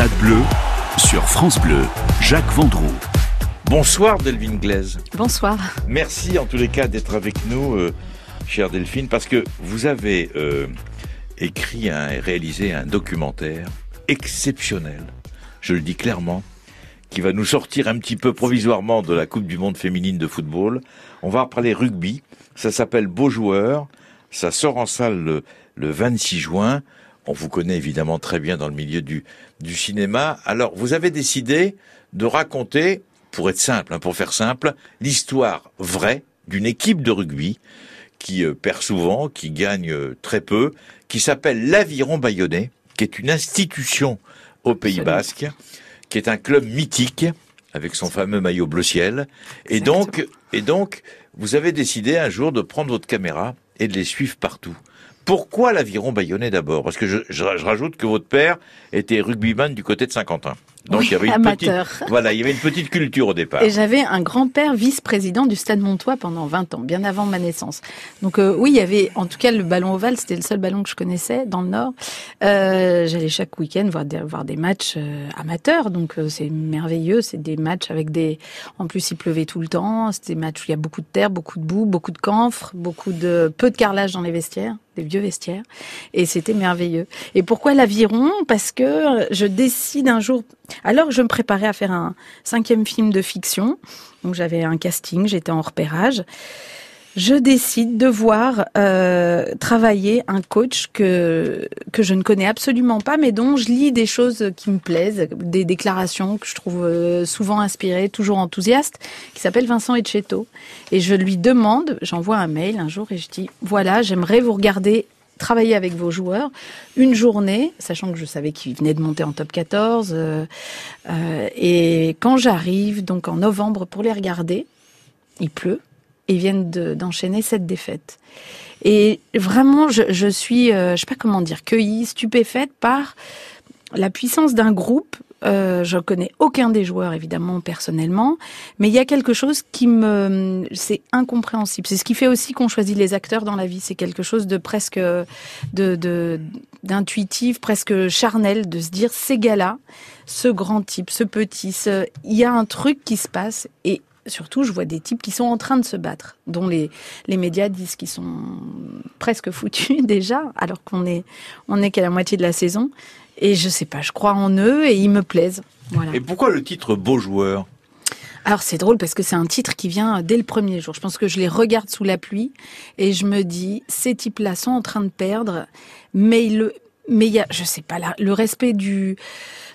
Stade Bleu sur France Bleu, Jacques Vendroux. Bonsoir Delphine Glaise. Bonsoir. Merci en tous les cas d'être avec nous, euh, chère Delphine, parce que vous avez euh, écrit et réalisé un documentaire exceptionnel, je le dis clairement, qui va nous sortir un petit peu provisoirement de la Coupe du Monde féminine de football. On va parler rugby, ça s'appelle Beau Joueur, ça sort en salle le, le 26 juin. On vous connaît évidemment très bien dans le milieu du, du cinéma. Alors, vous avez décidé de raconter, pour être simple, hein, pour faire simple, l'histoire vraie d'une équipe de rugby qui euh, perd souvent, qui gagne euh, très peu, qui s'appelle l'Aviron Bayonnais, qui est une institution au Pays Basque, qui est un club mythique avec son fameux maillot bleu ciel. Et donc, et donc, vous avez décidé un jour de prendre votre caméra et de les suivre partout. Pourquoi l'aviron bayonnais d'abord? Parce que je, je, rajoute que votre père était rugbyman du côté de Saint-Quentin. Donc il y avait une amateur. petite, voilà, il y avait une petite culture au départ. Et j'avais un grand-père vice-président du Stade Montois pendant 20 ans, bien avant ma naissance. Donc euh, oui, il y avait, en tout cas, le ballon ovale, c'était le seul ballon que je connaissais dans le Nord. Euh, J'allais chaque week-end voir des, voir des matchs euh, amateurs, donc c'est merveilleux. C'est des matchs avec des, en plus il pleuvait tout le temps. C'était des matchs où il y a beaucoup de terre, beaucoup de boue, beaucoup de camphre, beaucoup de peu de carrelage dans les vestiaires des vieux vestiaires. Et c'était merveilleux. Et pourquoi l'aviron? Parce que je décide un jour alors que je me préparais à faire un cinquième film de fiction, donc j'avais un casting, j'étais en repérage, je décide de voir euh, travailler un coach que que je ne connais absolument pas, mais dont je lis des choses qui me plaisent, des déclarations que je trouve euh, souvent inspirées, toujours enthousiastes, qui s'appelle Vincent Etcheto. Et je lui demande, j'envoie un mail un jour et je dis voilà, j'aimerais vous regarder travailler avec vos joueurs une journée, sachant que je savais qu'ils venaient de monter en top 14. Euh, euh, et quand j'arrive, donc en novembre, pour les regarder, il pleut, et viennent d'enchaîner cette défaite. Et vraiment, je, je suis, euh, je sais pas comment dire, cueillie, stupéfaite par la puissance d'un groupe euh, je connais aucun des joueurs évidemment personnellement, mais il y a quelque chose qui me, c'est incompréhensible. C'est ce qui fait aussi qu'on choisit les acteurs dans la vie. C'est quelque chose de presque, de, d'intuitif, presque charnel, de se dire ces gars-là, ce grand type, ce petit, ce... il y a un truc qui se passe et surtout, je vois des types qui sont en train de se battre, dont les, les médias disent qu'ils sont presque foutus déjà, alors qu'on est, on est qu'à la moitié de la saison. Et je sais pas, je crois en eux et ils me plaisent. Voilà. Et pourquoi le titre Beau joueur? Alors c'est drôle parce que c'est un titre qui vient dès le premier jour. Je pense que je les regarde sous la pluie et je me dis ces types-là sont en train de perdre, mais le mais il y a je sais pas là le respect du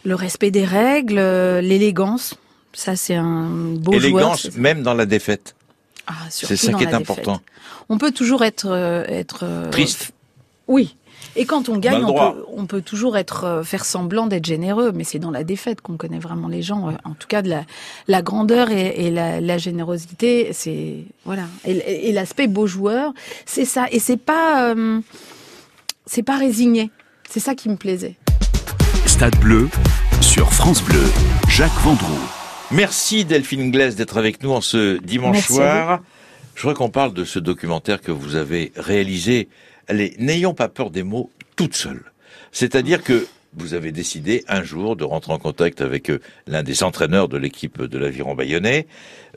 le respect des règles, l'élégance. Ça c'est un beau Élégance même dans la défaite. Ah, c'est ça qui est important. On peut toujours être euh, être euh, triste. Oui, et quand on gagne, on peut, on peut, toujours être euh, faire semblant d'être généreux, mais c'est dans la défaite qu'on connaît vraiment les gens. Euh, en tout cas, de la, la grandeur et, et la, la, générosité, c'est voilà. Et, et l'aspect beau joueur, c'est ça. Et c'est pas euh, c'est pas résigné. C'est ça qui me plaisait. Stade Bleu sur France Bleu. Jacques Vendroux. Merci Delphine Glaise d'être avec nous en ce dimanche soir. Je voudrais qu'on parle de ce documentaire que vous avez réalisé allez, n'ayons pas peur des mots toute seule. C'est-à-dire que vous avez décidé un jour de rentrer en contact avec euh, l'un des entraîneurs de l'équipe de l'Aviron Bayonnais.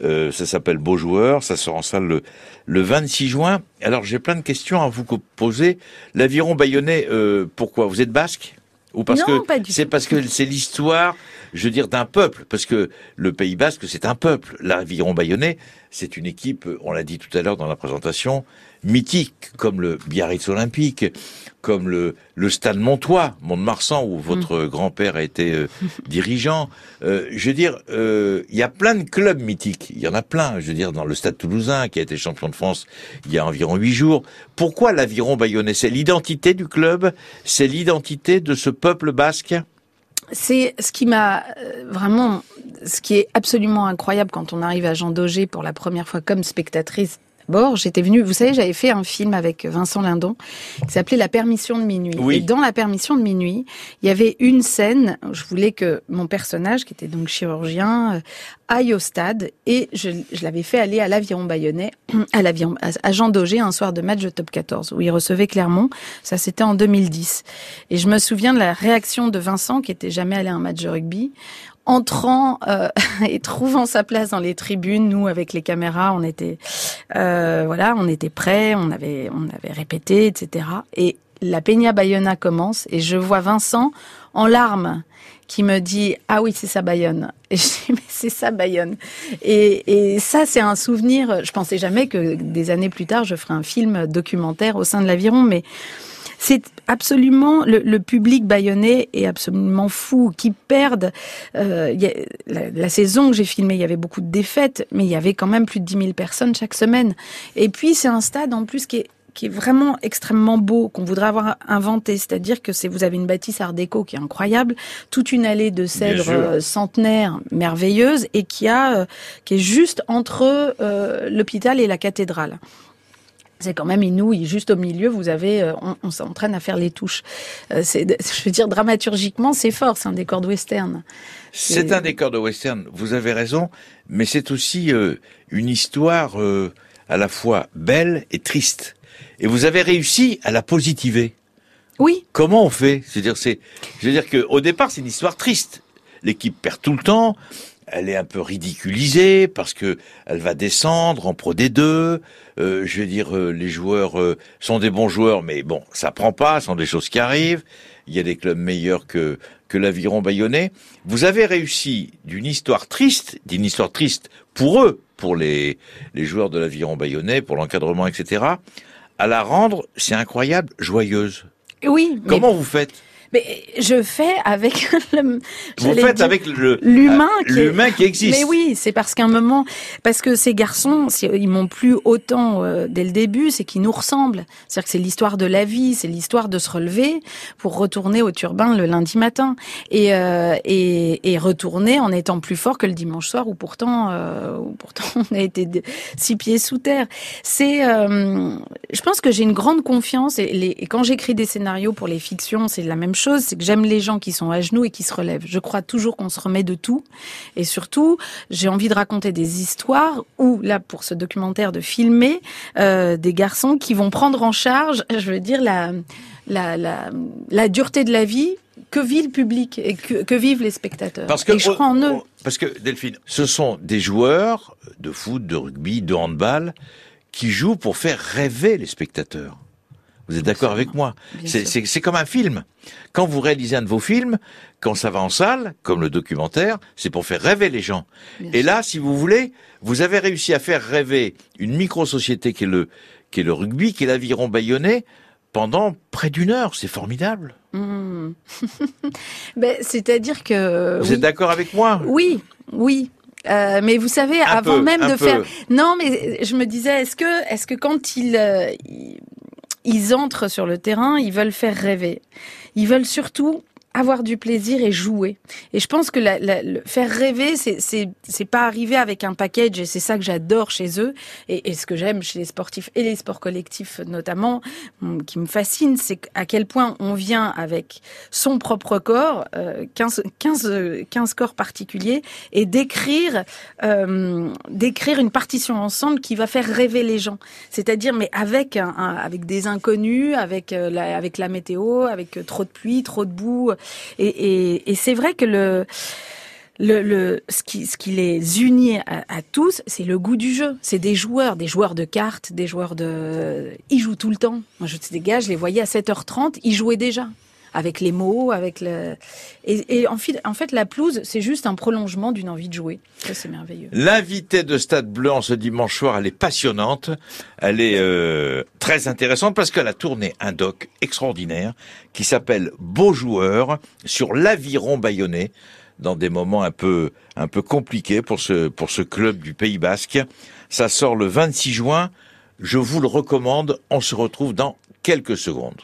Euh, ça s'appelle Beau Joueur, ça sort en salle le, le 26 juin. Alors j'ai plein de questions à vous poser. L'Aviron Bayonnais, euh, pourquoi? Vous êtes basque? Ou parce que c'est parce que c'est l'histoire, je veux dire, d'un peuple, parce que le Pays Basque, c'est un peuple. L'Aviron Bayonnais, c'est une équipe, on l'a dit tout à l'heure dans la présentation, mythiques, comme le Biarritz Olympique, comme le, le Stade Montois, Mont-de-Marsan, où votre mm. grand-père a été euh, dirigeant. Euh, je veux dire, euh, il y a plein de clubs mythiques. Il y en a plein. Je veux dire, dans le Stade Toulousain, qui a été champion de France il y a environ huit jours. Pourquoi l'aviron bayonnais? C'est l'identité du club? C'est l'identité de ce peuple basque? C'est ce qui m'a vraiment, ce qui est absolument incroyable quand on arrive à Jean Daugé pour la première fois comme spectatrice d'abord, j'étais venue, vous savez, j'avais fait un film avec Vincent Lindon qui s'appelait La permission de minuit. Oui. Et dans La permission de minuit, il y avait une scène, je voulais que mon personnage, qui était donc chirurgien, euh, aille au stade et je, je l'avais fait aller à l'aviron bayonnais, à l'aviron, à Jean Daugé un soir de match de top 14 où il recevait Clermont. Ça, c'était en 2010. Et je me souviens de la réaction de Vincent qui était jamais allé à un match de rugby entrant euh, et trouvant sa place dans les tribunes, nous avec les caméras, on était euh, voilà, on était prêts, on avait on avait répété, etc. Et la Peña Bayona commence et je vois Vincent en larmes qui me dit ah oui c'est ça Bayonne et je dis mais c'est ça Bayonne et, et ça c'est un souvenir. Je pensais jamais que des années plus tard je ferais un film documentaire au sein de l'aviron mais c'est absolument le, le, public bayonnais est absolument fou, qui perdent. Euh, y a, la, la, saison que j'ai filmée, il y avait beaucoup de défaites, mais il y avait quand même plus de 10 000 personnes chaque semaine. Et puis c'est un stade en plus qui est qui est vraiment extrêmement beau, qu'on voudrait avoir inventé. C'est-à-dire que c'est, vous avez une bâtisse art déco qui est incroyable, toute une allée de cèdres euh, centenaires merveilleuse et qui a, euh, qui est juste entre euh, l'hôpital et la cathédrale c'est quand même inouï. Juste au milieu, vous avez, euh, on, on s'entraîne à faire les touches. Euh, c'est, je veux dire, dramaturgiquement, c'est fort. C'est un décor de western. C'est un décor de western. Vous avez raison, mais c'est aussi euh, une histoire euh, à la fois belle et triste. Et vous avez réussi à la positiver. Oui. Comment on fait? C'est-à-dire, c'est, je veux dire que au départ, c'est une histoire triste. L'équipe perd tout le temps elle est un peu ridiculisée parce que elle va descendre en Pro D2. Euh, je veux dire, euh, les joueurs euh, sont des bons joueurs, mais bon, ça prend pas, ce sont des choses qui arrivent. Il y a des clubs meilleurs que que l'aviron bayonnais. Vous avez réussi d'une histoire triste, d'une histoire triste pour eux, pour les les joueurs de l'aviron bayonnais, pour l'encadrement, etc., à la rendre, c'est incroyable, joyeuse. Oui. Comment vous faites? Mais je fais avec le. Vous faites dire, avec le l'humain qui, l'humain qui existe. Mais oui, c'est parce qu'à un moment, parce que ces garçons, ils m'ont plu autant euh, dès le début, c'est qu'ils nous ressemblent. C'est-à-dire que c'est l'histoire de la vie, c'est l'histoire de se relever pour retourner au turbin le lundi matin et euh, et, et retourner en étant plus fort que le dimanche soir où pourtant euh, où pourtant on a été six pieds sous terre. C'est, euh, je pense que j'ai une grande confiance et, les, et quand j'écris des scénarios pour les fictions, c'est la même chose, c'est que j'aime les gens qui sont à genoux et qui se relèvent. Je crois toujours qu'on se remet de tout. Et surtout, j'ai envie de raconter des histoires ou, là, pour ce documentaire, de filmer euh, des garçons qui vont prendre en charge, je veux dire, la, la, la, la dureté de la vie que vit le public et que, que vivent les spectateurs. Parce que, et je crois en eux. Parce que, Delphine, ce sont des joueurs de foot, de rugby, de handball qui jouent pour faire rêver les spectateurs. Vous êtes d'accord avec moi C'est comme un film. Quand vous réalisez un de vos films, quand ça va en salle, comme le documentaire, c'est pour faire rêver les gens. Bien Et sûr. là, si vous voulez, vous avez réussi à faire rêver une micro-société qui est le, qui est le rugby, qui est l'aviron bayonnais, pendant près d'une heure. C'est formidable. Mmh. ben, C'est-à-dire que... Vous oui. êtes d'accord avec moi? Oui, oui. Euh, mais vous savez, un avant peu, même de peu. faire, non, mais je me disais, est-ce que, est-ce que quand il, euh, il ils entrent sur le terrain, ils veulent faire rêver. Ils veulent surtout avoir du plaisir et jouer. Et je pense que la, la, le faire rêver, c'est pas arriver avec un package et c'est ça que j'adore chez eux et, et ce que j'aime chez les sportifs et les sports collectifs notamment, qui me fascine, c'est à quel point on vient avec son propre corps, euh, 15, 15, 15 corps particuliers et d'écrire euh, d'écrire une partition ensemble qui va faire rêver les gens. C'est-à-dire mais avec un, un, avec des inconnus, avec euh, la, avec la météo, avec trop de pluie, trop de boue et, c'est vrai que le, ce, qui, les unit à, à tous, c'est le goût du jeu. C'est des joueurs, des joueurs de cartes, des joueurs de... Ils jouent tout le temps. Moi, je des gars, je les voyais à 7h30, ils jouaient déjà avec les mots, avec le et, et en, fait, la pelouse c'est juste un prolongement d'une envie de jouer. Ça c'est merveilleux. L'invité de Stade Bleu en ce dimanche soir, elle est passionnante, elle est euh, très intéressante parce qu'elle a tourné un doc extraordinaire qui s'appelle Beau joueur sur l'aviron bayonnais dans des moments un peu un peu compliqués pour ce pour ce club du Pays Basque. Ça sort le 26 juin. Je vous le recommande. On se retrouve dans quelques secondes.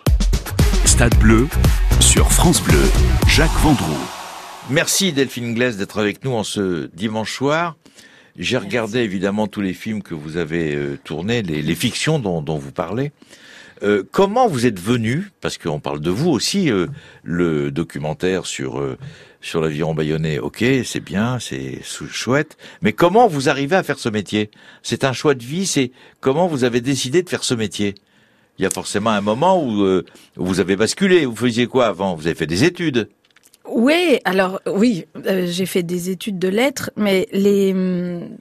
Stade Bleu sur France Bleu, Jacques Vendroux. Merci Delphine Glaise d'être avec nous en ce dimanche soir. J'ai regardé évidemment tous les films que vous avez euh, tournés, les, fictions dont, vous parlez. Euh, comment vous êtes venu, parce qu'on parle de vous aussi, euh, le documentaire sur sur l'aviron bayonnais, ok, c'est bien, c'est chouette, mais comment vous arrivez à faire ce métier? C'est un choix de vie, c'est comment vous avez décidé de faire ce métier? Il y a forcément un moment où, euh, vous avez basculé. Vous faisiez quoi avant? Vous avez fait des études? Oui, alors oui, euh, j'ai fait des études de lettres, mais les, hum,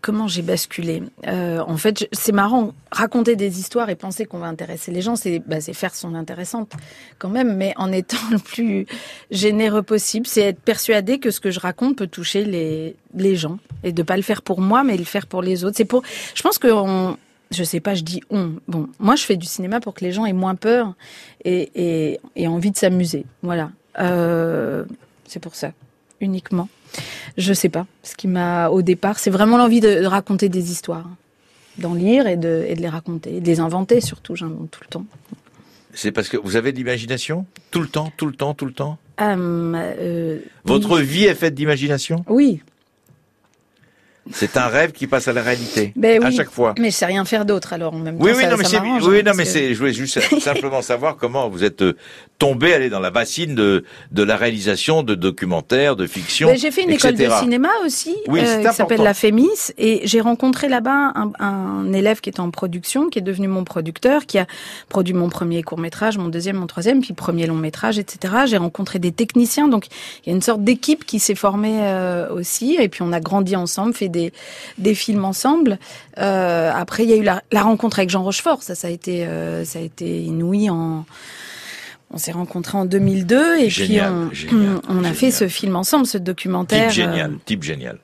comment j'ai basculé? Euh, En fait, c'est marrant raconter des histoires et penser qu'on va intéresser les gens, c'est bah, faire son intéressante quand même, mais en étant le plus généreux possible, c'est être persuadé que ce que je raconte peut toucher les gens et de pas le faire pour moi, mais le faire pour les autres. C'est pour, je pense que on, je sais pas, je dis on. Bon, moi, je fais du cinéma pour que les gens aient moins peur et, et, et envie de s'amuser. Voilà. Euh, c'est pour ça, uniquement. Je sais pas. Ce qui m'a, au départ, c'est vraiment l'envie de, de raconter des histoires, d'en lire et de, et de les raconter, et de les inventer surtout. J'invente tout le temps. C'est parce que vous avez de l'imagination? Tout le temps, tout le temps, tout le temps? Euh, euh, Votre oui. vie est faite d'imagination? Oui, C'est un rêve qui passe à la réalité Ben à chaque fois. mais sais rien faire d'autre. Alors en même temps, Oui, oui, ça, non, mais c'est, oui, hein, non, mais que- c'est, je voulais juste simplement savoir comment vous êtes euh, tombé, allé dans la bassine de, de la réalisation de documentaires, de fiction. Ben, j'ai fait une école de cinéma aussi, Oui, c'est euh, qui s'appelle la Fémis, et j'ai rencontré là-bas un, un élève qui était en production, qui est devenu mon producteur, qui a produit mon premier court métrage, mon deuxième, mon troisième, puis premier long métrage, etc. J'ai rencontré des techniciens, donc il y a une sorte d'équipe qui s'est formée euh, aussi, et puis on a grandi ensemble, fait des des films ensemble. Euh, après, il y a eu la, la rencontre avec Jean Rochefort, ça, ça a été ça a été inouï en on s'est rencontrés en 2002 et Génial, puis on, génial, on a génial. fait ce film ensemble, ce documentaire. Type euh, génial, type génial.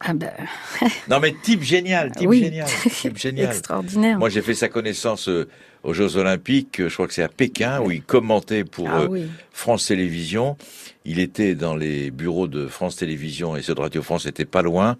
ah ben, Non, mais type génial, type oui. génial, type génial. extraordinaire. Moi, j'ai fait sa connaissance euh, aux Jeux Olympiques, euh, je crois que c'est à Pékin, où il commentait pour ah euh, oui. France Télévisions. Il était dans les bureaux de France Télévisions et ceux de Radio France étaient pas loin.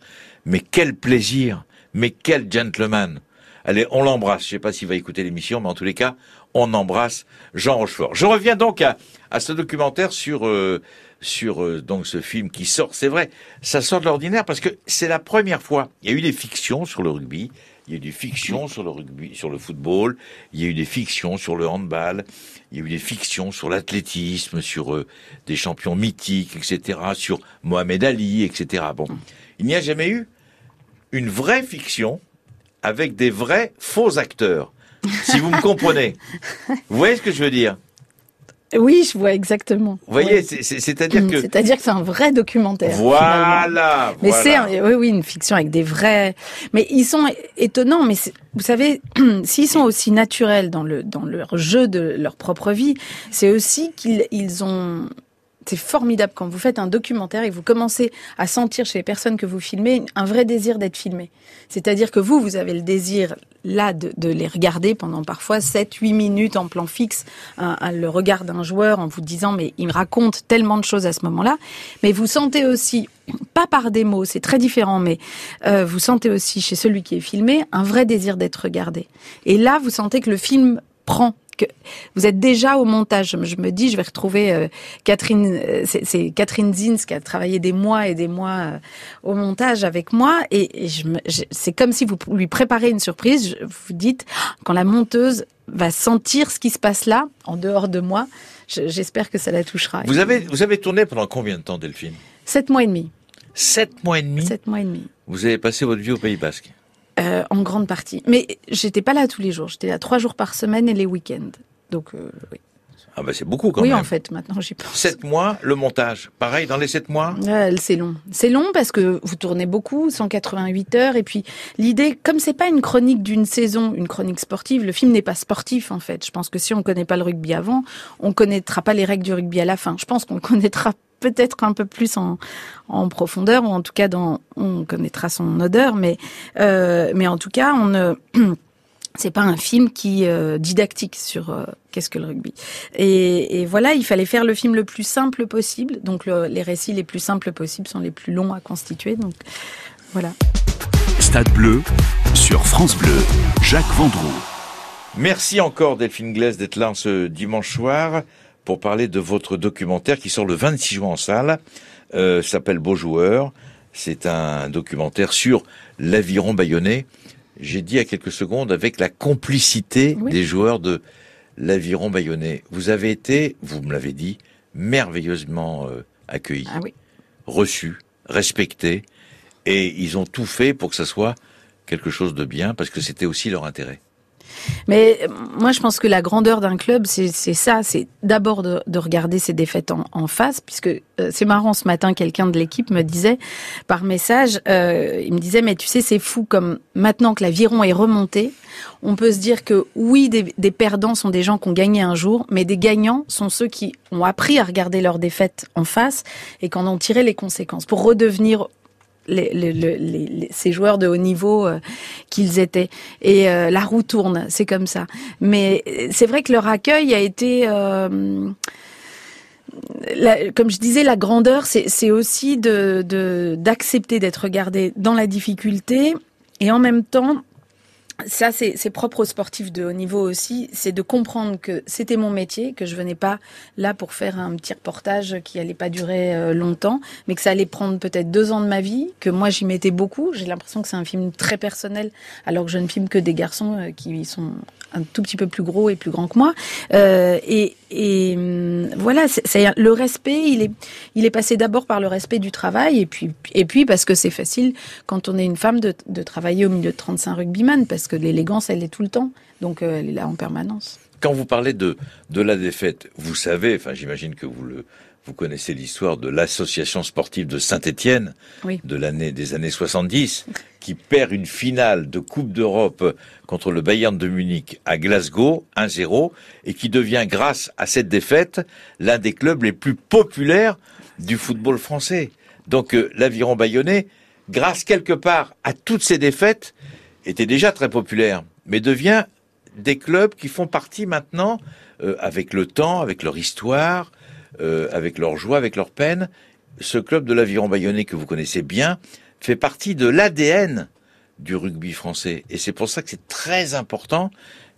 Mais quel plaisir, mais quel gentleman. Allez, on l'embrasse. Je sais pas s'il va écouter l'émission, mais en tous les cas, on embrasse Jean Rochefort. Je reviens donc à, à ce documentaire sur euh, sur euh, donc ce film qui sort. C'est vrai, ça sort de l'ordinaire parce que c'est la première fois. Il y a eu des fictions sur le rugby. Il y a eu des fictions sur le rugby, sur le football. Il y a eu des fictions sur le handball. Il y a eu des fictions sur l'athlétisme, sur euh, des champions mythiques, etc., sur Mohamed Ali, etc. Bon, il n'y a jamais eu une vraie fiction avec des vrais faux acteurs. Si vous me comprenez. Vous voyez ce que je veux dire? Oui, je vois exactement. Vous voyez, c'est-à-dire que... C'est-à-dire que c'est un vrai documentaire. finalement. Voilà, Mais voilà. c'est oui, oui, une fiction avec des vrais. Mais ils sont étonnants. Mais vous savez, s'ils sont aussi naturels dans le dans leur jeu de leur propre vie, c'est aussi qu'ils ils ont. C'est formidable quand vous faites un documentaire et que vous commencez à sentir chez les personnes que vous filmez un vrai désir d'être filmé. C'est-à-dire que vous, vous avez le désir là de, les regarder pendant parfois 7, 8 minutes en plan fixe, le regard d'un joueur en vous disant mais il me raconte tellement de choses à ce moment-là. Mais vous sentez aussi, pas par des mots, c'est très différent, mais euh, vous sentez aussi chez celui qui est filmé un vrai désir d'être regardé. Et là, vous sentez que le film prend. Que vous êtes déjà au montage. Je me- dis, je vais retrouver euh, Catherine. euh, c'est Catherine Zins qui a travaillé des mois et des mois euh, au montage avec moi, et, et je me- je- c'est comme si vous lui préparez une surprise. Je- Vous dites Ah, quand la monteuse va sentir ce qui se passe là, en dehors de moi. je- J'espère que ça la touchera. Vous avez, vous avez tourné pendant combien de temps, Delphine? Sept mois et demi. Sept mois et demi? Sept mois et demi. Vous avez passé votre vie au Pays Basque. Euh, en grande partie. Mais j'étais pas là tous les jours. J'étais là trois jours par semaine et les week-ends. Donc euh, oui, Ah ben c'est beaucoup quand oui même. en fait, maintenant j'y pense. Sept mois, le montage. Pareil, dans les sept mois c'est long. C'est long parce que vous tournez beaucoup, 188 heures, et puis l'idée, comme c'est pas une chronique d'une saison, une chronique sportive, le film n'est pas sportif en fait. Je pense que si on connaît pas le rugby avant, on connaîtra pas les règles du rugby à la fin. Je pense qu'on connaîtra peut-être un peu plus en, en profondeur, ou en tout cas dans, on connaîtra son odeur, mais euh, mais en tout cas, on ne c'est pas un film qui euh, didactique sur euh, qu'est-ce que le rugby. Et, et voilà, il fallait faire le film le plus simple possible. Donc le- les récits les plus simples possibles sont les plus longs à constituer. Donc voilà. Stade Bleu sur France Bleu. Jacques Vendroux. Merci encore Delphine Glaise d'être là ce dimanche soir pour parler de votre documentaire qui sort le 26 juin en salle. Euh, s'appelle Beau joueur. C'est un documentaire sur l'aviron bayonnais. J'ai dit à quelques secondes avec la complicité Oui. des joueurs de l'aviron bayonnais. Vous avez été, vous me l'avez dit, merveilleusement euh, accueillis, Ah oui. reçus, respectés, et ils ont tout fait pour que ça soit quelque chose de bien, parce que c'était aussi leur intérêt. Mais moi, je pense que la grandeur d'un club, c'est ça. C'est d'abord de, de regarder ses défaites en, face, puisque euh, c'est marrant. Ce matin, quelqu'un de l'équipe me disait par message, euh, il me disait, mais tu sais, c'est fou comme maintenant que l'aviron est remonté, on peut se dire que oui, des, des perdants sont des gens qui ont gagné un jour, mais des gagnants sont ceux qui ont appris à regarder leurs défaites en face et qui en ont tiré les conséquences pour redevenir les, ces joueurs de haut niveau euh, qu'ils étaient. Et euh, la roue tourne, c'est comme ça. Mais c'est vrai que leur accueil a été... euh, comme je disais, la grandeur, c'est aussi de de- d'accepter d'être regardé dans la difficulté et en même temps, ça c'est propre aux sportifs de haut niveau aussi, c'est de comprendre que c'était mon métier, que je venais pas là pour faire un petit reportage qui allait pas durer euh, longtemps, mais que ça allait prendre peut-être deux ans de ma vie, que moi j'y mettais beaucoup. J'ai l'impression que c'est un film très personnel, alors que je ne filme que des garçons euh, qui sont un tout petit peu plus gros et plus grands que moi. Euh, et et hum, voilà, c'est le respect, il est, il est passé d'abord par le respect du travail, et puis, et puis parce que c'est facile quand on est une femme de, de travailler au milieu de 35 rugbyman, parce que l'élégance, elle est tout le temps, donc euh, elle est là en permanence. Quand vous parlez de, de la défaite, vous savez, enfin j'imagine que vous le vous connaissez l'histoire de l'association sportive de Saint-Étienne Oui. de l'année des années 70 qui perd une finale de Coupe d'Europe contre le Bayern de Munich à Glasgow 1-0 et qui devient grâce à cette défaite l'un des clubs les plus populaires du football français. Donc euh, l'aviron bayonnais grâce quelque part à toutes ces défaites était déjà très populaire mais devient des clubs qui font partie maintenant, euh, avec le temps, avec leur histoire, euh, avec leur joie, avec leur peine. Ce club de l'aviron bayonnais que vous connaissez bien fait partie de l'ADN du rugby français. Et c'est pour ça que c'est très important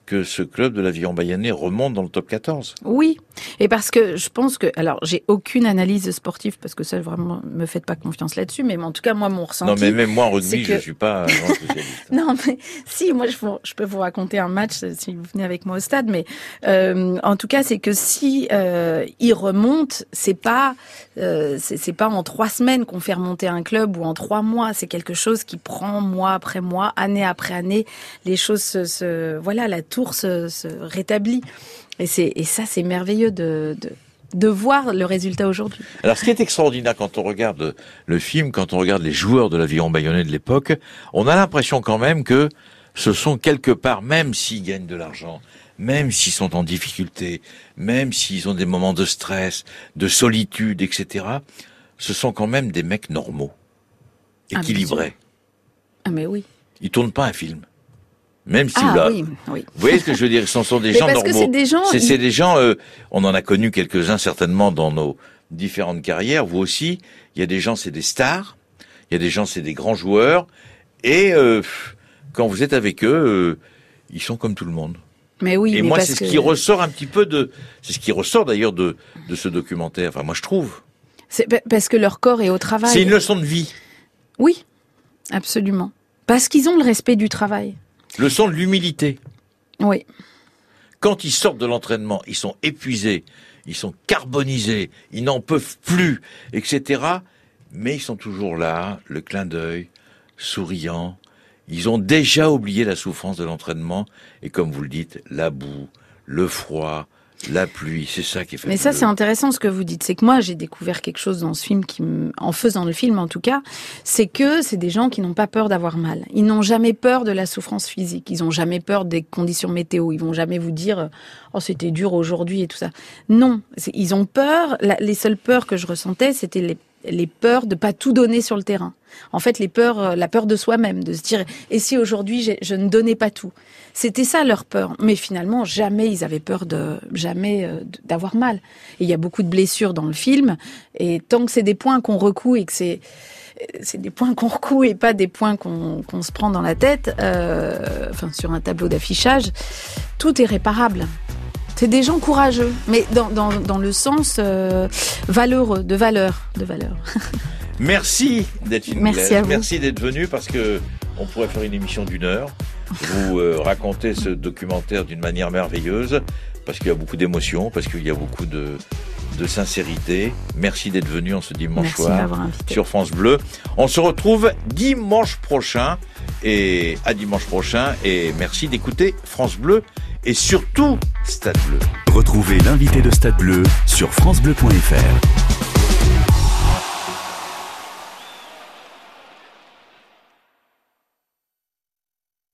que ce club de l'aviron bayonnais remonte dans le top 14. Oui, et parce que je pense que, alors j'ai aucune analyse sportive, parce que ça vraiment me faites pas confiance là-dessus, mais en tout cas moi mon ressenti. Non, mais même moi en rugby, que- je suis pas. Non, mais si, moi, je, je peux vous raconter un match euh, si vous venez avec moi au stade. Mais euh, en tout cas, c'est que si euh, il remonte, c'est pas, euh, c'est pas en trois semaines qu'on fait remonter un club ou en trois mois. C'est quelque chose qui prend mois après mois, année après année. Les choses se, voilà, la tour se, se rétablit. Et c'est et ça, c'est merveilleux de, de de voir le résultat aujourd'hui. Alors, ce qui est extraordinaire quand on regarde le film, quand on regarde les joueurs de l'aviron bayonnais de l'époque, on a l'impression quand même que ce sont quelque part, même s'ils gagnent de l'argent, même s'ils sont en difficulté, même s'ils ont des moments de stress, de solitude, etc., ce sont quand même des mecs normaux, Ah, équilibrés. Ah mais oui. Ils tournent pas un film. Même si Ah là, oui, oui. vous voyez ce que je veux dire Ce sont des Mais gens parce que normaux. c'est des gens. C'est des gens, euh, on en a connu quelques-uns certainement dans nos différentes carrières, vous aussi. Il y a des gens, c'est des stars, il y a des gens, c'est des grands joueurs, et euh, quand vous êtes avec eux, euh, ils sont comme tout le monde. Mais oui. et mais moi, c'est ce que- qui ressort un petit peu de, c'est ce qui ressort d'ailleurs de, de ce documentaire. Enfin, moi, je trouve. C'est pa- parce que leur corps est au travail. C'est une leçon de vie, Oui, absolument. Parce qu'ils ont le respect du travail. leçon de l'humilité. Oui. Quand ils sortent de l'entraînement, ils sont épuisés, ils sont carbonisés, ils n'en peuvent plus, etc. Mais ils sont toujours là, le clin d'œil, souriant. Ils ont déjà oublié la souffrance de l'entraînement et comme vous le dites, la boue, le froid, la pluie, c'est ça qui est Mais ça, c'est intéressant ce que vous dites. C'est que moi, j'ai découvert quelque chose dans ce film, qui, me- en faisant le film en tout cas, c'est que c'est des gens qui n'ont pas peur d'avoir mal. Ils n'ont jamais peur de la souffrance physique. Ils n'ont jamais peur des conditions météo. Ils vont jamais vous dire oh c'était dur aujourd'hui et tout ça. Non, ils ont peur. les seules peurs que je ressentais, c'était les les peurs de pas tout donner sur le terrain. En fait, les peurs, euh, la peur de soi-même, de se dire et si aujourd'hui je ne donnais pas tout? C'était ça leur peur. Mais finalement, jamais ils avaient peur de jamais euh, d'avoir mal. Et il y a beaucoup de blessures dans le film. Et tant que c'est des points qu'on recoue et que c'est c'est des points qu'on recoue et pas des points qu'on se prend dans la tête, euh, enfin sur un tableau d'affichage, tout est réparable. C'est des gens courageux, mais dans, dans, dans le sens euh, valeureux, de valeur, de valeur. Merci d'être Merci à vous. Merci d'être venu parce que on pourrait faire une émission d'une heure. Vous euh, racontez ce documentaire d'une manière merveilleuse parce qu'il y a beaucoup d'émotions, parce qu'il y a beaucoup de, de sincérité. Merci d'être venu en ce dimanche Merci soir sur France Bleu. On se retrouve dimanche prochain et à dimanche prochain et merci d'écouter France Bleu et surtout Stade Bleu. Retrouvez l'invité de Stade Bleu sur francebleu.fr.